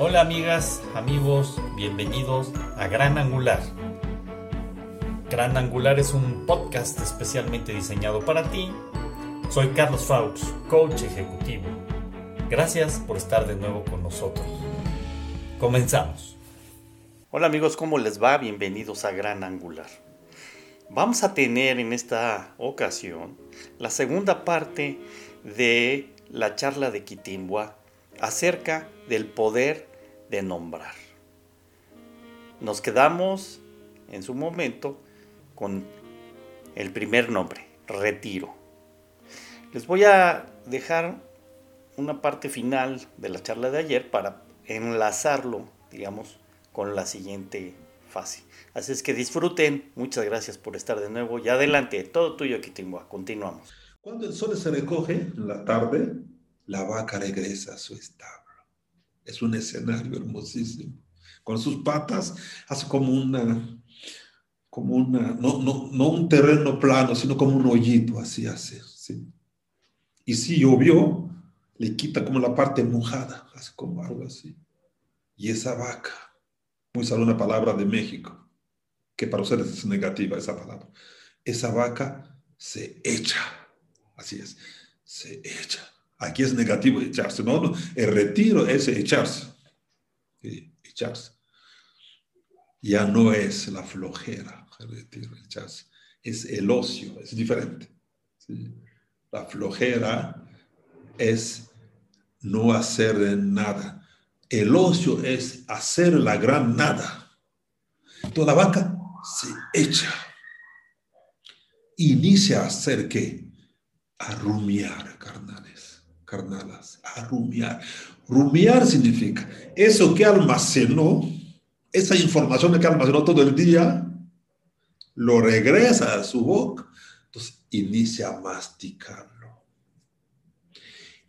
Hola amigas, amigos, bienvenidos a Gran Angular. Gran Angular es un podcast especialmente diseñado para ti. Soy Carlos Faux, coach ejecutivo. Gracias por estar de nuevo con nosotros. Comenzamos. Hola amigos, ¿cómo les va? Bienvenidos a Gran Angular. Vamos a tener en esta ocasión la segunda parte de la charla de Quitimbua acerca del poder de nombrar. Nos quedamos en su momento con el primer nombre, retiro. Les voy a dejar una parte final de la charla de ayer para enlazarlo, digamos, con la siguiente fase. Así es que disfruten. Muchas gracias por estar de nuevo. Y adelante, todo tuyo, Kitimba. Continuamos. Cuando el sol se recoge en la tarde, la vaca regresa a su establo. Es un escenario hermosísimo. Con sus patas hace como una, como una, no, no, no un terreno plano, sino como un hoyito, así hace. ¿sí? Y si llovió, le quita como la parte mojada, hace como algo así. Y esa vaca, muy sale una palabra de México, que para ustedes es negativa esa palabra. Esa vaca se echa, así es, se echa Aquí es negativo echarse. No, el retiro es echarse. Echarse. Ya no es la flojera, el retiro, echarse. Es el ocio, es diferente. La flojera es no hacer nada. El ocio es hacer la gran nada. Toda vaca se echa. Inicia a hacer qué? A rumiar, carnales carnalas, a rumiar. Rumiar significa eso que almacenó, esa información que almacenó todo el día, lo regresa a su boca, entonces inicia a masticarlo.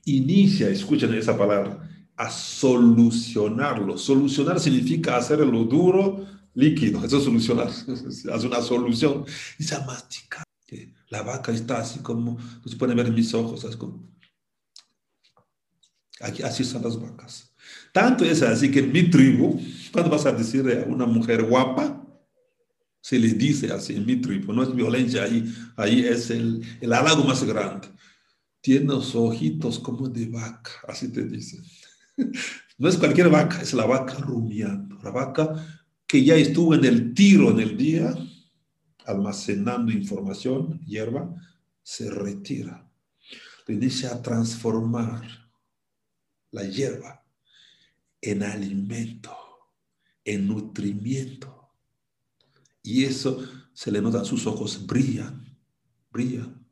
Inicia, escuchen esa palabra, a solucionarlo. Solucionar significa hacerlo duro, líquido, eso es solucionar, hace una solución, y a masticar. La vaca está así como, no se pueden ver mis ojos, es como, Aquí, así son las vacas. Tanto es así que en mi tribu, cuando vas a decir a una mujer guapa, se le dice así en mi tribu, no es violencia, ahí, ahí es el, el halago más grande. Tiene los ojitos como de vaca, así te dicen. No es cualquier vaca, es la vaca rumiando, la vaca que ya estuvo en el tiro en el día, almacenando información, hierba, se retira. Le dice a transformar la hierba en alimento, en nutrimiento. Y eso se le nota, sus ojos brillan, brillan.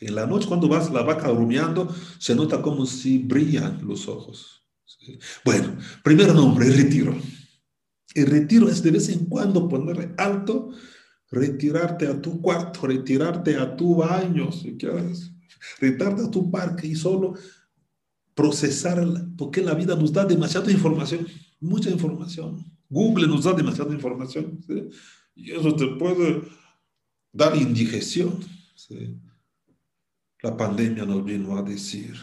En la noche cuando vas la vaca rumiando, se nota como si brillan los ojos. Bueno, primer nombre, retiro. El retiro es de vez en cuando poner alto, retirarte a tu cuarto, retirarte a tu baño, si quieres, retirarte a tu parque y solo procesar, porque la vida nos da demasiada información, mucha información. Google nos da demasiada información, y eso te puede dar indigestión. La pandemia nos vino a decir,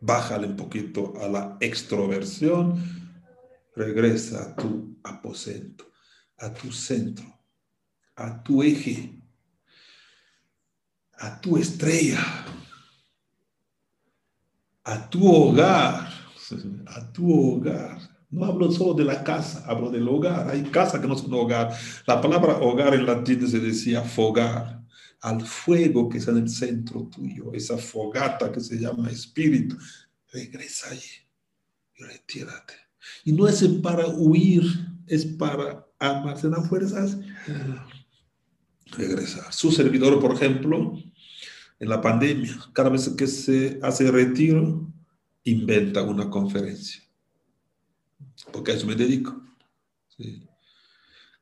bájale un poquito a la extroversión, regresa a tu aposento, a tu centro, a tu eje, a tu estrella a tu hogar, a tu hogar. No hablo solo de la casa, hablo del hogar. Hay casa que no es un hogar. La palabra hogar en latín se decía fogar, al fuego que está en el centro tuyo, esa fogata que se llama espíritu. Regresa allí y retírate. Y no es para huir, es para almacenar fuerzas. Regresar. Su servidor, por ejemplo, en la pandemia, cada vez que se hace retiro, inventa una conferencia. Porque a eso me dedico.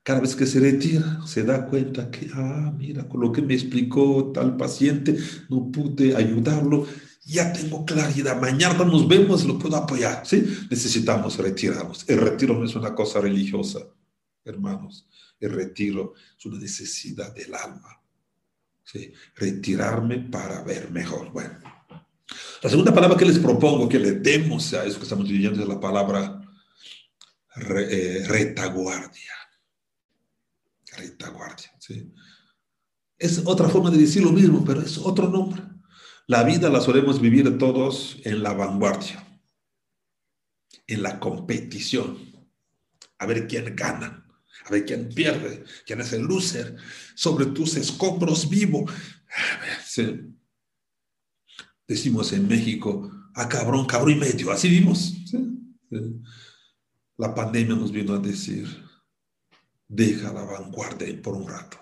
Cada vez que se retira, se da cuenta que, ah, mira, con lo que me explicó tal paciente, no pude ayudarlo, ya tengo claridad, mañana nos vemos, lo puedo apoyar, ¿sí? Necesitamos retirarnos. El retiro no es una cosa religiosa, hermanos. El retiro es una necesidad del alma. Retirarme para ver mejor. Bueno, La segunda palabra que les propongo que le demos a eso que estamos viviendo es la palabra eh, retaguardia. Retaguardia, ¿sí? Es otra forma de decir lo mismo, pero es otro nombre. La vida la solemos vivir todos en la vanguardia, en la competición, a ver quién gana, a ver quién pierde, quién es el loser, sobre tus escombros vivo. Decimos en México, a ah, cabrón, cabrón y medio, así vimos. La pandemia nos vino a decir, deja la vanguardia por un rato,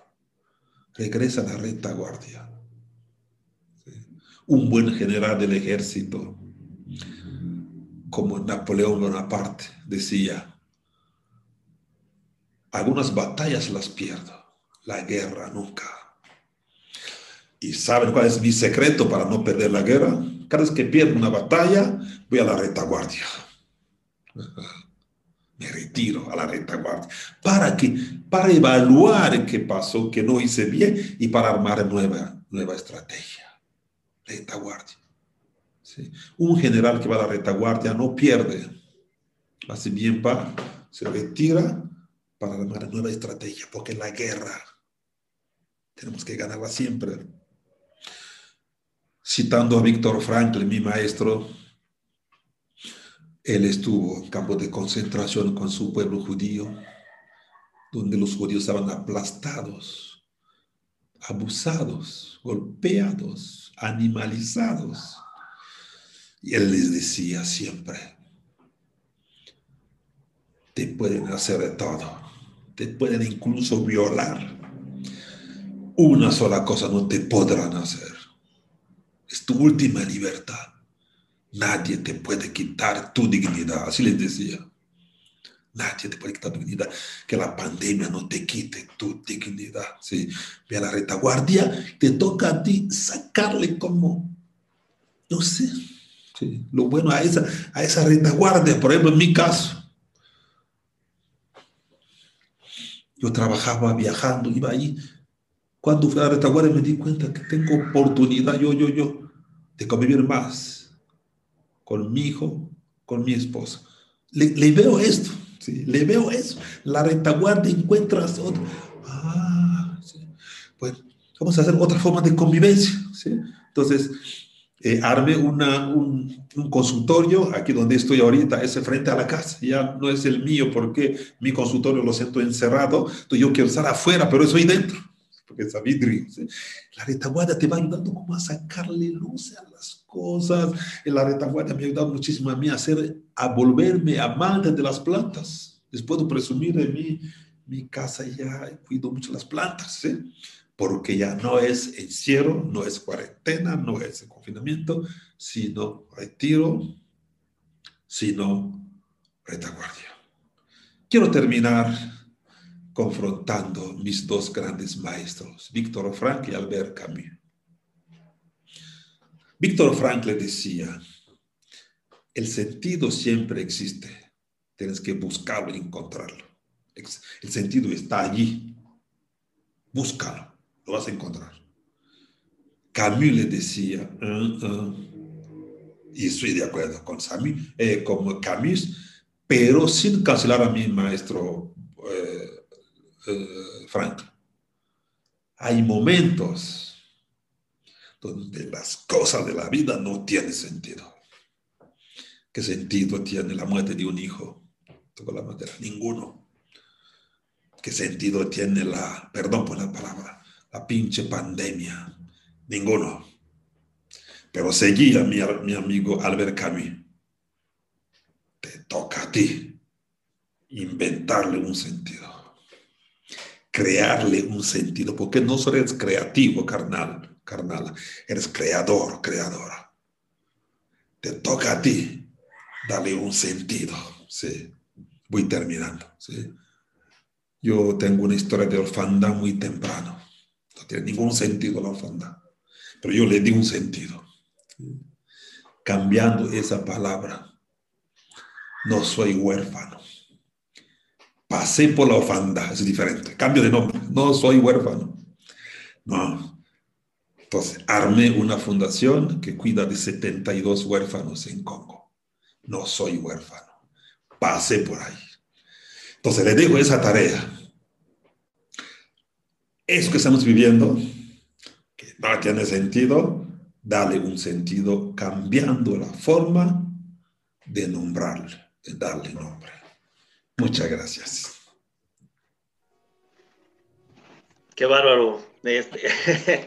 regresa a la retaguardia. Un buen general del ejército, como Napoleón Bonaparte, decía, algunas batallas las pierdo, la guerra nunca. ¿Y saben cuál es mi secreto para no perder la guerra? Cada vez que pierdo una batalla, voy a la retaguardia. Me retiro a la retaguardia. ¿Para qué? Para evaluar qué pasó, qué no hice bien y para armar nueva, nueva estrategia. Retaguardia. Un general que va a la retaguardia no pierde. Hace bien para, se retira para armar nueva estrategia, porque la guerra tenemos que ganarla siempre. Citando a Víctor Franklin, mi maestro, él estuvo en campo de concentración con su pueblo judío, donde los judíos estaban aplastados, abusados, golpeados, animalizados. Y él les decía siempre, te pueden hacer de todo, te pueden incluso violar. Una sola cosa no te podrán hacer es tu última libertad. Nadie te puede quitar tu dignidad. Así les decía. Nadie te puede quitar tu dignidad. Que la pandemia no te quite tu dignidad. ¿sí? Ve a la retaguardia, te toca a ti sacarle como, no sé, lo bueno a esa, a esa retaguardia. Por ejemplo, en mi caso, yo trabajaba viajando, iba ahí. Cuando fui a la retaguardia me di cuenta que tengo oportunidad, yo, yo, yo, de convivir más con mi hijo, con mi esposa. Le, veo esto, ¿sí? le veo eso. La retaguardia encuentras otro. Ah, Pues vamos a hacer otra forma de convivencia. ¿sí? Entonces, eh, arme una, un, un, consultorio, aquí donde estoy ahorita, es frente a la casa, ya no es el mío porque mi consultorio lo siento encerrado, entonces yo quiero estar afuera, pero estoy dentro porque es vidrio. La retaguardia te va ayudando como a sacarle luz a las cosas. La retaguardia me ha ayudado muchísimo a mí a, hacer, a volverme amante de las plantas. Les puedo presumir de mi, mi casa ya cuido mucho las plantas, porque ya no es encierro, no es cuarentena, no es confinamiento, sino retiro, sino retaguardia. Quiero terminar confrontando mis dos grandes maestros, Víctor Frank y Albert Camus. Víctor Frank le decía, el sentido siempre existe, tienes que buscarlo y encontrarlo. El sentido está allí, búscalo, lo vas a encontrar. Camus le decía, uh, uh", y estoy de acuerdo con, Camus, eh, Camus, pero sin cancelar a mi maestro eh, eh, Frank. Hay momentos donde las cosas de la vida no tienen sentido. ¿Qué sentido tiene la muerte de un hijo? Toco la madera, ninguno. ¿Qué sentido tiene la, perdón por la palabra, la pinche pandemia? Ninguno. Pero seguía mi, mi amigo Albert Camus. Te toca a ti inventarle un sentido crearle un sentido, porque no solo eres creativo, carnal, carnal, eres creador, creadora. Te toca a ti darle un sentido, ¿sí? Voy terminando, ¿sí? Yo tengo una historia de orfandad muy temprano. No tiene ningún sentido la orfandad, pero yo le di un sentido. Cambiando esa palabra, no soy huérfano pasé por la orfandad, es diferente, cambio de nombre, no soy huérfano, no, Entonces, armé una fundación que cuida de 72 huérfanos en Congo. No soy huérfano, pasé por ahí. Entonces, le dejo esa tarea. Eso que estamos viviendo, que no tiene sentido, dale un sentido cambiando la forma de nombrarle, de darle nombre. Muchas gracias. Qué bárbaro. Este,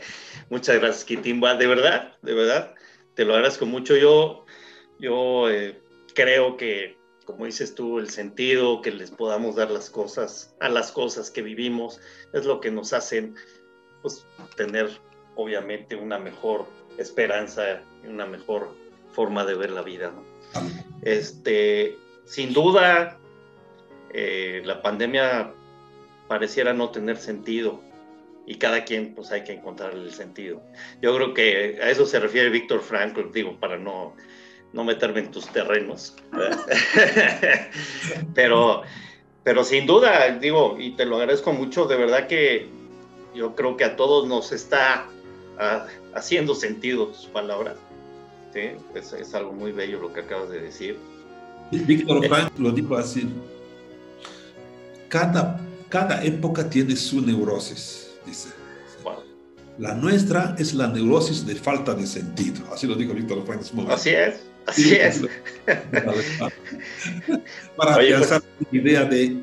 muchas gracias, Kitimba. De verdad, de verdad, te lo agradezco mucho. Yo, yo eh, creo que, como dices tú, el sentido que les podamos dar las cosas, a las cosas que vivimos, es lo que nos hacen pues, tener, obviamente, una mejor esperanza y una mejor forma de ver la vida. Este, sin duda, eh, la pandemia pareciera no tener sentido y cada quien pues hay que encontrar el sentido. Yo creo que a eso se refiere Víctor Frankl, digo, para no, no meterme en tus terrenos. pero, pero sin duda, digo, y te lo agradezco mucho, de verdad que yo creo que a todos nos está ah, haciendo sentido tus palabras. ¿sí? Es, es, algo muy bello lo que acabas de decir. Víctor Frankl lo dijo así, cada, cada época tiene su neurosis dice. La nuestra es la neurosis de falta de sentido. Así lo dijo Víctor Frank Así es, así es. Para pensar pues, la idea de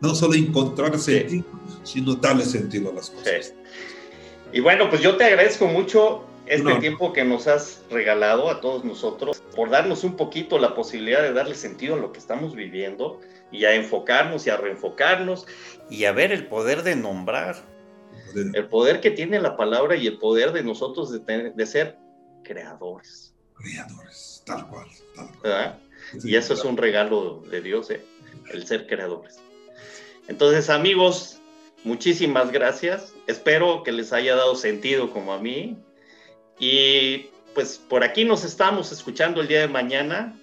no solo encontrar sentido, sino darle sentido a las cosas. Y bueno, pues yo te agradezco mucho este tiempo que nos has regalado a todos nosotros por darnos un poquito la posibilidad de darle sentido a lo que estamos viviendo y a enfocarnos y a reenfocarnos y a ver el poder de nombrar el poder que tiene la palabra y el poder de nosotros de, ser creadores. Creadores, tal cual. y eso es un regalo de Dios, ¿eh? el ser creadores. Entonces, amigos, muchísimas gracias. Espero que les haya dado sentido como a mí. Y pues por aquí nos estamos escuchando el día de mañana.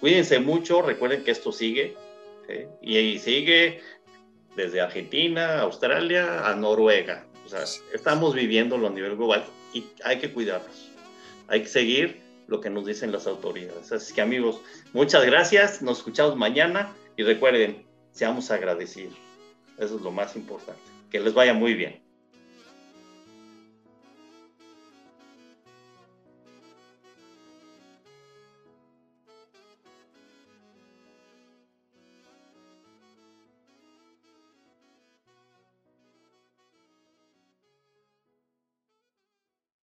Cuídense mucho, recuerden que esto sigue. Y sigue desde Argentina, Australia a Noruega. O sea, estamos viviéndolo a nivel global y hay que cuidarnos. Hay que seguir lo que nos dicen las autoridades. Así que amigos, muchas gracias. Nos escuchamos mañana y recuerden, seamos agradecidos. Eso es lo más importante. Que les vaya muy bien.